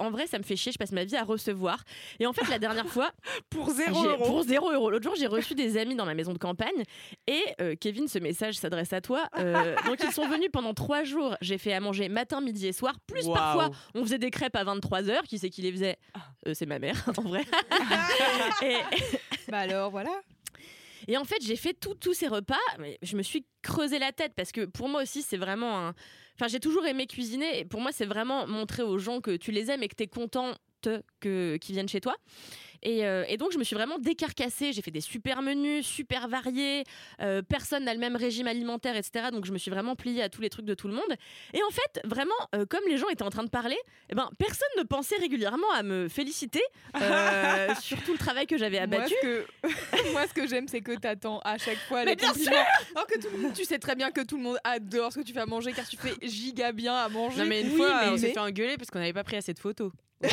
En vrai, ça me fait chier, je passe ma vie à recevoir. Et en fait, la dernière fois, Pour zéro j'ai- euro. pour zéro euro. L'autre jour, j'ai reçu des amis dans ma maison de campagne. Et euh, Kevin, ce message s'adresse à toi. Euh, donc, ils sont venus pendant trois jours. J'ai fait à manger matin, midi et soir. Plus parfois, on faisait des crêpes à 23h. Qui c'est qui les faisait? Euh, C'est ma mère, en vrai. et, Bah alors voilà. Et en fait, j'ai fait tous ces repas, mais je me suis creusé la tête parce que pour moi aussi, c'est vraiment un. Enfin, j'ai toujours aimé cuisiner et pour moi, c'est vraiment montrer aux gens que tu les aimes et que tu es contente que, qu'ils viennent chez toi. Et, euh, et donc, je me suis vraiment décarcassée. J'ai fait des super menus, super variés. Euh, personne n'a le même régime alimentaire, etc. Donc, je me suis vraiment pliée à tous les trucs de tout le monde. Et en fait, vraiment, euh, comme les gens étaient en train de parler, eh ben, personne ne pensait régulièrement à me féliciter euh, sur tout le travail que j'avais Moi, abattu. ce que, moi, ce que j'aime, c'est que t'attends à chaque fois Mais les bien. Alors que tout le monde, tu sais très bien que tout le monde adore ce que tu fais à manger car tu fais giga bien à manger. Non, mais une Oui, fois, mais- on s'est fait engueuler parce qu'on n'avait pas pris assez de photos.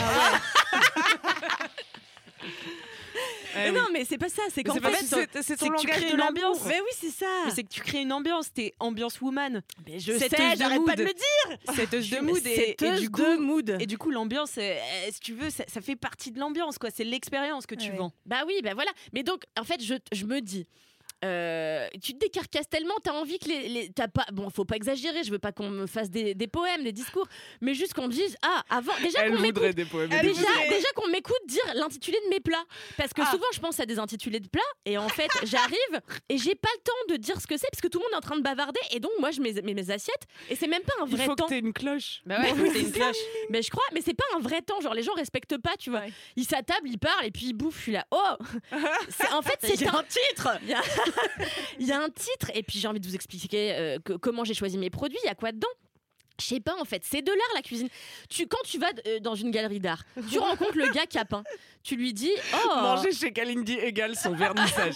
Mais Eh non, mais c'est pas ça. C'est qu'en fait, c'est- c'est ton que tu langage crées de une l'amour. ambiance. Mais oui, c'est ça. Mais c'est que tu crées une ambiance, t'es ambiance woman. Mais je sais, j'arrête pas de le dire. Setteuse de mood et, du coup, mood. et du coup l'ambiance, euh, euh, si tu veux, ça, fait partie de l'ambiance, quoi. C'est l'expérience que tu vends. Bah oui, bah voilà. Mais donc, en fait, je me dis. Euh, tu te décarcasses tellement, t'as envie que les, les- t'as pas, bon, faut pas exagérer, je veux pas qu'on me fasse des, des poèmes, des discours, mais juste qu'on me dise, ah, avant, déjà qu'on m'écoute, des poèmes. Elle déjà, voudrait. déjà qu'on m'écoute dire l'intitulé de mes plats, parce que Ah. souvent je pense à des intitulés de plats, et en fait j'arrive et j'ai pas le temps de dire ce que c'est, parce que tout le monde est en train de bavarder, et donc moi je mets mes, mes assiettes, et c'est même pas un Il vrai faut temps. que t'aies une cloche. Bah ouais, t'aies une cloche. Mais je crois, mais c'est pas un vrai temps. Genre, les gens respectent pas, tu vois. Ouais. Ils s'attablent, ils parlent et puis ils bouffent. Je suis là, oh C'est- En fait, c'est un titre Il y a- un titre, et puis j'ai envie de vous expliquer euh, que- comment j'ai choisi mes produits, il y a quoi dedans? Je sais pas en fait, c'est de l'art la cuisine. Tu, quand tu vas euh, dans une galerie d'art, tu rencontres le gars qui a peint. Tu lui dis Oh Manger chez Kalindi égale son vernissage.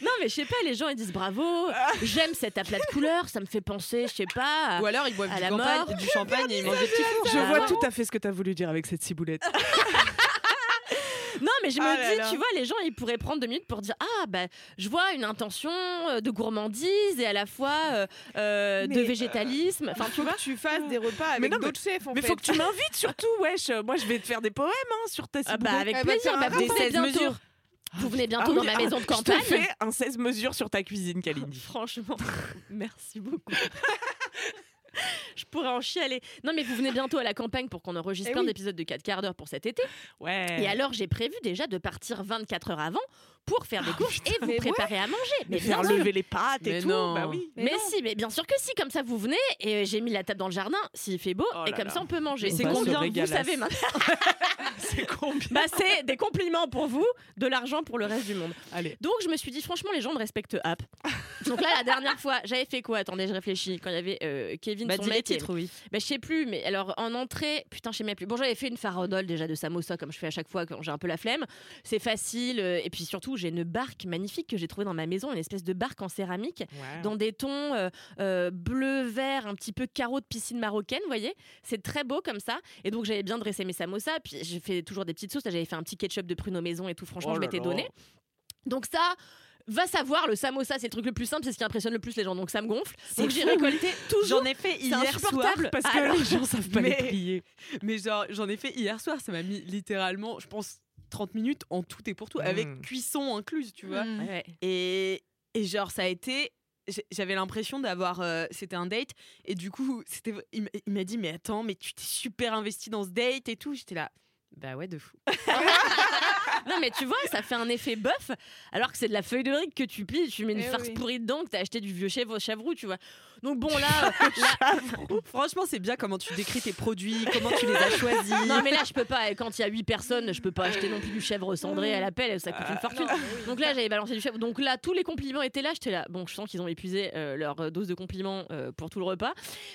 Non, mais je sais pas, les gens ils disent bravo, j'aime cet aplat de couleurs, ça me fait penser, je sais pas. Ou alors ils boivent À du, la campagne- mort. du champagne et ils mangent des petits fours. Je vois tout à fait ce que t'as voulu dire avec cette ciboulette. Non, mais je me Ah là dis, là. tu vois, les gens, ils pourraient prendre deux minutes pour dire Ah, bah, je vois une intention euh, de gourmandise et à la fois euh, euh, de végétalisme. Enfin, Il tu faut vois. que tu fasses des repas avec d'autres chefs en Mais fait. faut que tu m'invites surtout, wesh. Moi, je vais te faire des poèmes hein, sur ta Ah, bah, avec plaisir. Bah, des venez 16 bientôt. mesures. Vous venez bientôt Ah oui, dans ma maison de Je te campagne. fais un 16 mesures sur ta cuisine, Kalindi. Franchement, merci beaucoup. Je pourrais en chialer. Non, mais vous venez bientôt à la campagne pour qu'on enregistre Eh plein oui. d'épisodes de 4 quarts d'heure pour cet été. Ouais. Et alors, j'ai prévu déjà de partir 24 heures avant pour faire des courses et vous préparer à manger. Mais faire bien sûr. lever les pâtes et Mais tout. non. Bah oui. Mais, Mais non. si, mais bien sûr que si, comme ça vous venez et j'ai mis la table dans le jardin, s'il fait beau, Oh et comme là. ça on peut manger. C'est combien, vous savez maintenant. C'est combien Bah c'est des compliments pour vous, de l'argent pour le reste du monde. Allez. Donc je me suis dit franchement les gens me respectent app. Donc là la dernière fois j'avais fait quoi? Attendez je réfléchis quand il y avait euh, Kevin Bah, son dis les mec et- titres, oui. bah, je sais plus, mais alors en entrée, putain, je sais même plus. Bon, j'avais fait une farandole déjà de samosa, comme je fais à chaque fois quand j'ai un peu la flemme. C'est facile. euh, et puis surtout, j'ai une barque magnifique que j'ai trouvée dans ma maison, une espèce de barque en céramique, dans des tons euh, euh, bleu, vert, un petit peu carreau de piscine marocaine, vous voyez. C'est très beau comme ça. Et donc, j'avais bien dressé mes samosas. Puis, j'ai fait toujours des petites sauces. J'avais fait un petit ketchup de pruneau maison et tout. Franchement, Oh je m'étais donné. Donc, ça. Va savoir, le samosa, c'est le truc le plus simple, c'est ce qui impressionne le plus les gens, donc ça me gonfle. Donc j'ai récolté toujours. J'en ai fait hier soir parce que Alors- les gens savent pas les Mais- plier. Mais genre, j'en ai fait hier soir, ça m'a mis littéralement, je pense, 30 minutes en tout et pour tout, avec Mm. cuisson incluse, tu vois. Mm. Ouais. Et, et genre, ça a été. J'avais l'impression d'avoir. euh, c'était un date. Et du coup, c'était, il m'a- il m'a dit Mais attends, mais tu t'es super investi dans ce date et tout. J'étais là. Bah ouais, de fou. Non, mais tu vois, ça fait un effet bœuf, alors que c'est de la feuille de riz que tu plies, tu mets une Eh farce oui. pourrie dedans, que t'as acheté du vieux chèvre chavroux, tu vois. Donc bon, là, euh, là- Franchement, c'est bien comment tu décris tes produits, comment tu les as choisis. non, mais là, je peux pas. Quand il y a 8 personnes, je peux pas acheter non plus du chèvre cendré à l'appel, ça coûte une fortune. Donc là, j'avais balancé du chèvre. Donc là, tous les compliments étaient là. J'étais là. Bon, je sens qu'ils ont épuisé euh, leur euh, dose de compliments euh, pour tout le repas.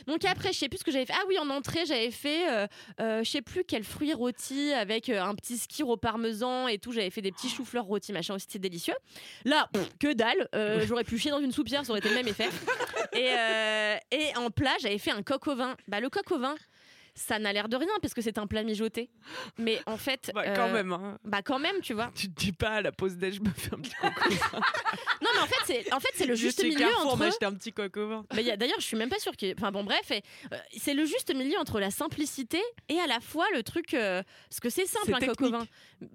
Donc après, je sais plus ce que j'avais fait. Ah oui, en entrée, j'avais fait, euh, je sais plus quel fruit rôti avec un petit skir au parmesan et tout. J'avais fait des petits choux-fleurs rôtis, machin aussi, c'était délicieux. Là, pff, que dalle. Euh, J'aurais pu chier dans une soupière, ça aurait été le même effet. Et, euh, et en plat, j'avais fait un coq au vin. Bah, le coq au vin, ça n'a l'air de rien parce que c'est un plat mijoté. Mais en fait. Bah, quand euh, même. hein. Bah, quand même, tu vois. Tu te dis pas à la pause déj, je me fais un petit coco. Non, mais en fait, c'est en fait, le juste milieu entre. m'acheter un petit coco vin. Bah, D'ailleurs, je suis même pas sûre que. Enfin bon, bref, euh, c'est le juste milieu entre la simplicité et à la fois le truc. euh, parce que c'est simple, un vin.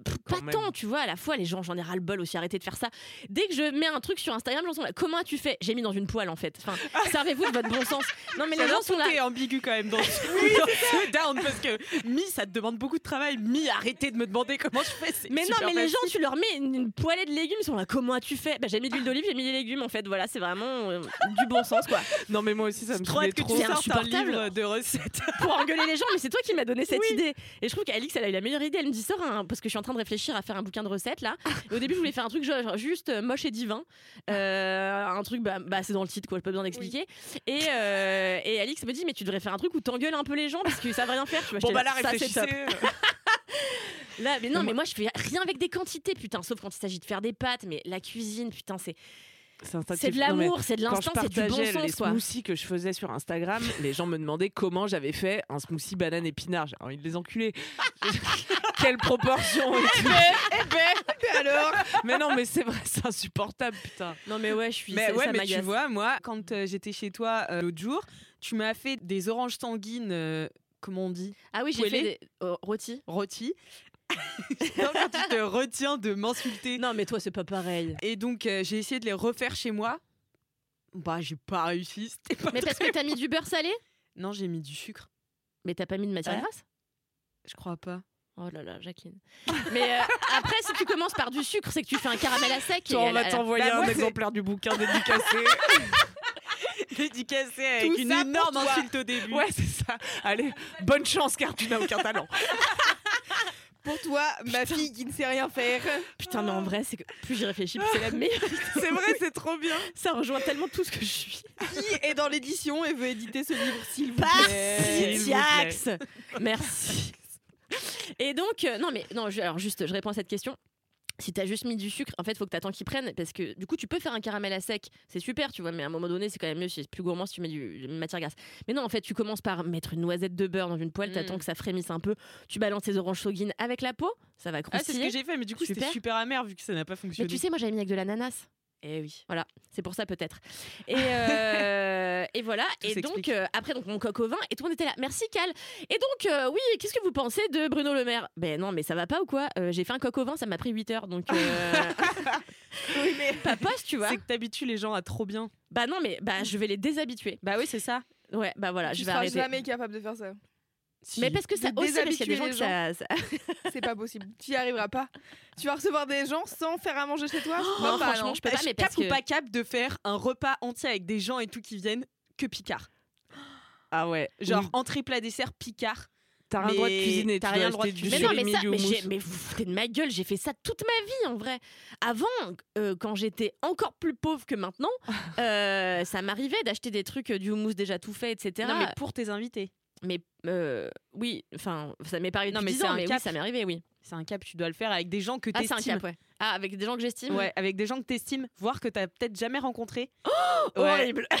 Pff, Quand Pas même. tant, tu vois. À la fois, les gens, j'en ai ras le bol aussi. Arrêtez de faire ça. Dès que je mets un truc sur Instagram, gens sont là. Comment as-tu fait J'ai mis dans une poêle en fait. Enfin, servez-vous de votre bon sens. Non, mais les gens sont là. ambigu quand même dans ce, down parce que Mi, ça te demande beaucoup de travail. Mi, arrêtez de me demander comment je fais. Mais non, mais les gens, tu leur mets une, une poêlée de légumes, ils sont là. Comment as-tu fait? Bah, J'ai mis de l'huile d'olive, j'ai mis des légumes en fait. Voilà, c'est vraiment euh, du bon sens quoi. Non, mais moi aussi, ça me que trop. insupportable. livre de recettes. pour engueuler les gens, mais c'est toi qui m'as donné cette idée. Et je trouve qu'Alix, elle a eu la meilleure idée. Elle me dit sors un, parce que je suis en train de réfléchir à faire un bouquin de recettes là. Et au début, je voulais faire un truc genre juste euh, moche et divin, Euh, un truc bah, bah, c'est dans le titre quoi, j'ai pas besoin d'expliquer. Et, et Alix me dit mais tu devrais faire un truc où t'engueules un peu les gens parce qu'ils savent rien faire. Tu vois, Bon, bah là, top. réfléchissez. Là, mais non, mais moi je fais rien avec des quantités, putain, sauf quand il s'agit de faire des pâtes. Mais la cuisine, putain, c'est c'est de mais l'amour, c'est de l'instant, c'est du bon les sens quoi. smoothies que je faisais sur Instagram, les gens me demandaient comment j'avais fait un smoothie banane épinard. J'ai envie de les enculer. Quelle proportion et tout. alors Mais non, mais c'est vrai, c'est insupportable, putain. Non mais ouais, je suis. Mais ouais, ça mais tu vois, moi, quand euh, j'étais chez toi euh, l'autre jour, tu m'as fait des oranges sanguines, euh, comment on dit Ah oui, j'ai fait des oh, rôtis. Rôtis. Non, quand tu te retiens de m'insulter. Non mais toi c'est pas pareil. Et donc, euh, j'ai essayé de les refaire chez moi. Bah, j'ai pas réussi. C'était pas Mais parce que t'as mis du beurre salé? Non, j'ai mis du sucre. Mais t'as pas mis de matière Ouais. grasse? Je crois pas. Oh là là, Jacqueline. Mais euh, après, si tu commences par du sucre, c'est que tu fais un caramel à sec. et on elle- va elle- t'envoyer bah, un moi, c'est- exemplaire du bouquin dédicacé. dédicacé avec Tout une énorme insulte au début. Ouais, c'est ça. Allez, bonne chance car tu n'as aucun talent. Pour toi, ma fille qui ne sait rien faire. Putain, mais en vrai, c'est que plus j'y réfléchis, plus c'est la meilleure. C'est vrai, c'est trop bien. Ça rejoint tellement tout ce que je suis. Qui est dans l'édition et veut éditer ce livre, s'il vous Merci, plaît. Merci. Et donc, euh, non, mais non, je- alors juste, je réponds à cette question. Si t'as juste mis du sucre, en fait, il faut que t'attends qu'ils prennent parce que du coup, tu peux faire un caramel à sec, c'est super, tu vois, mais à un moment donné, c'est quand même mieux, c'est plus gourmand si tu mets du, une matière grasse. Mais non, en fait, tu commences par mettre une noisette de beurre dans une poêle, t'attends Mm. que ça frémisse un peu, tu balances tes oranges soguines avec la peau, ça va Ah, c'est ce croustiller. que j'ai fait, mais du coup, c'était Super. amer vu que ça n'a pas mais fonctionné. tu sais, moi, j'avais mis avec de l'ananas. Eh oui. Voilà, c'est pour ça peut-être. Et, euh, et voilà. Tout et donc euh, après donc mon coq au vin et tout le monde était là. Merci Cal. Et donc euh, oui, qu'est-ce que vous pensez de Bruno Le Maire? Ben non, mais ça va pas ou quoi? J'ai fait un coq au vin, ça m'a pris 8 heures. Donc Oui, mais pas poste, tu vois. C'est que t'habitues les gens à trop bien. Bah non, mais bah je vais les déshabituer. Bah oui, c'est ça. Ouais, bah voilà, tu je vais seras arrêter. jamais capable de faire ça. Mais parce que ça aussi parce qu'il y a des gens que ça, C'est pas possible. Tu y arriveras pas. Tu vas recevoir des gens sans faire à manger chez toi Non, pas, franchement, non. je peux pas, mais cap parce ou que pas cap de faire un repas entier avec des gens et tout qui viennent que Picard? Ah ouais. Genre entrée plat dessert Picard. T'as rien le droit de cuisiner. t'as rien le droit de cuisiner. Mais non, mais ça, mais, mais vous foutez de ma gueule, j'ai fait ça toute ma vie en vrai. Avant, euh, quand j'étais encore plus pauvre que maintenant, euh, ça m'arrivait d'acheter des trucs, euh, du houmous déjà tout fait, etc. Non, mais pour tes invités. Mais, euh, oui, enfin, ça m'est pas arrivé Non, mais 10 c'est ans, un mais oui, cap. ça m'est arrivé, oui. C'est un cap, tu dois le faire avec des gens que Ah, c'est un cap, ouais. Ah, avec des gens que j'estime Ouais, avec des gens que t'estimes, voire que t'as peut-être jamais rencontré. Horrible.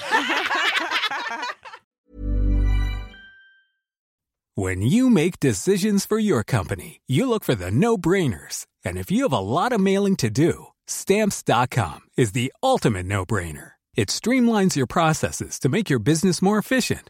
When you make decisions for your company, you look for the no brainers. And if you have a lot of mailing to do, stamps.com is the ultimate no brainer. It streamlines your processes to make your business more efficient,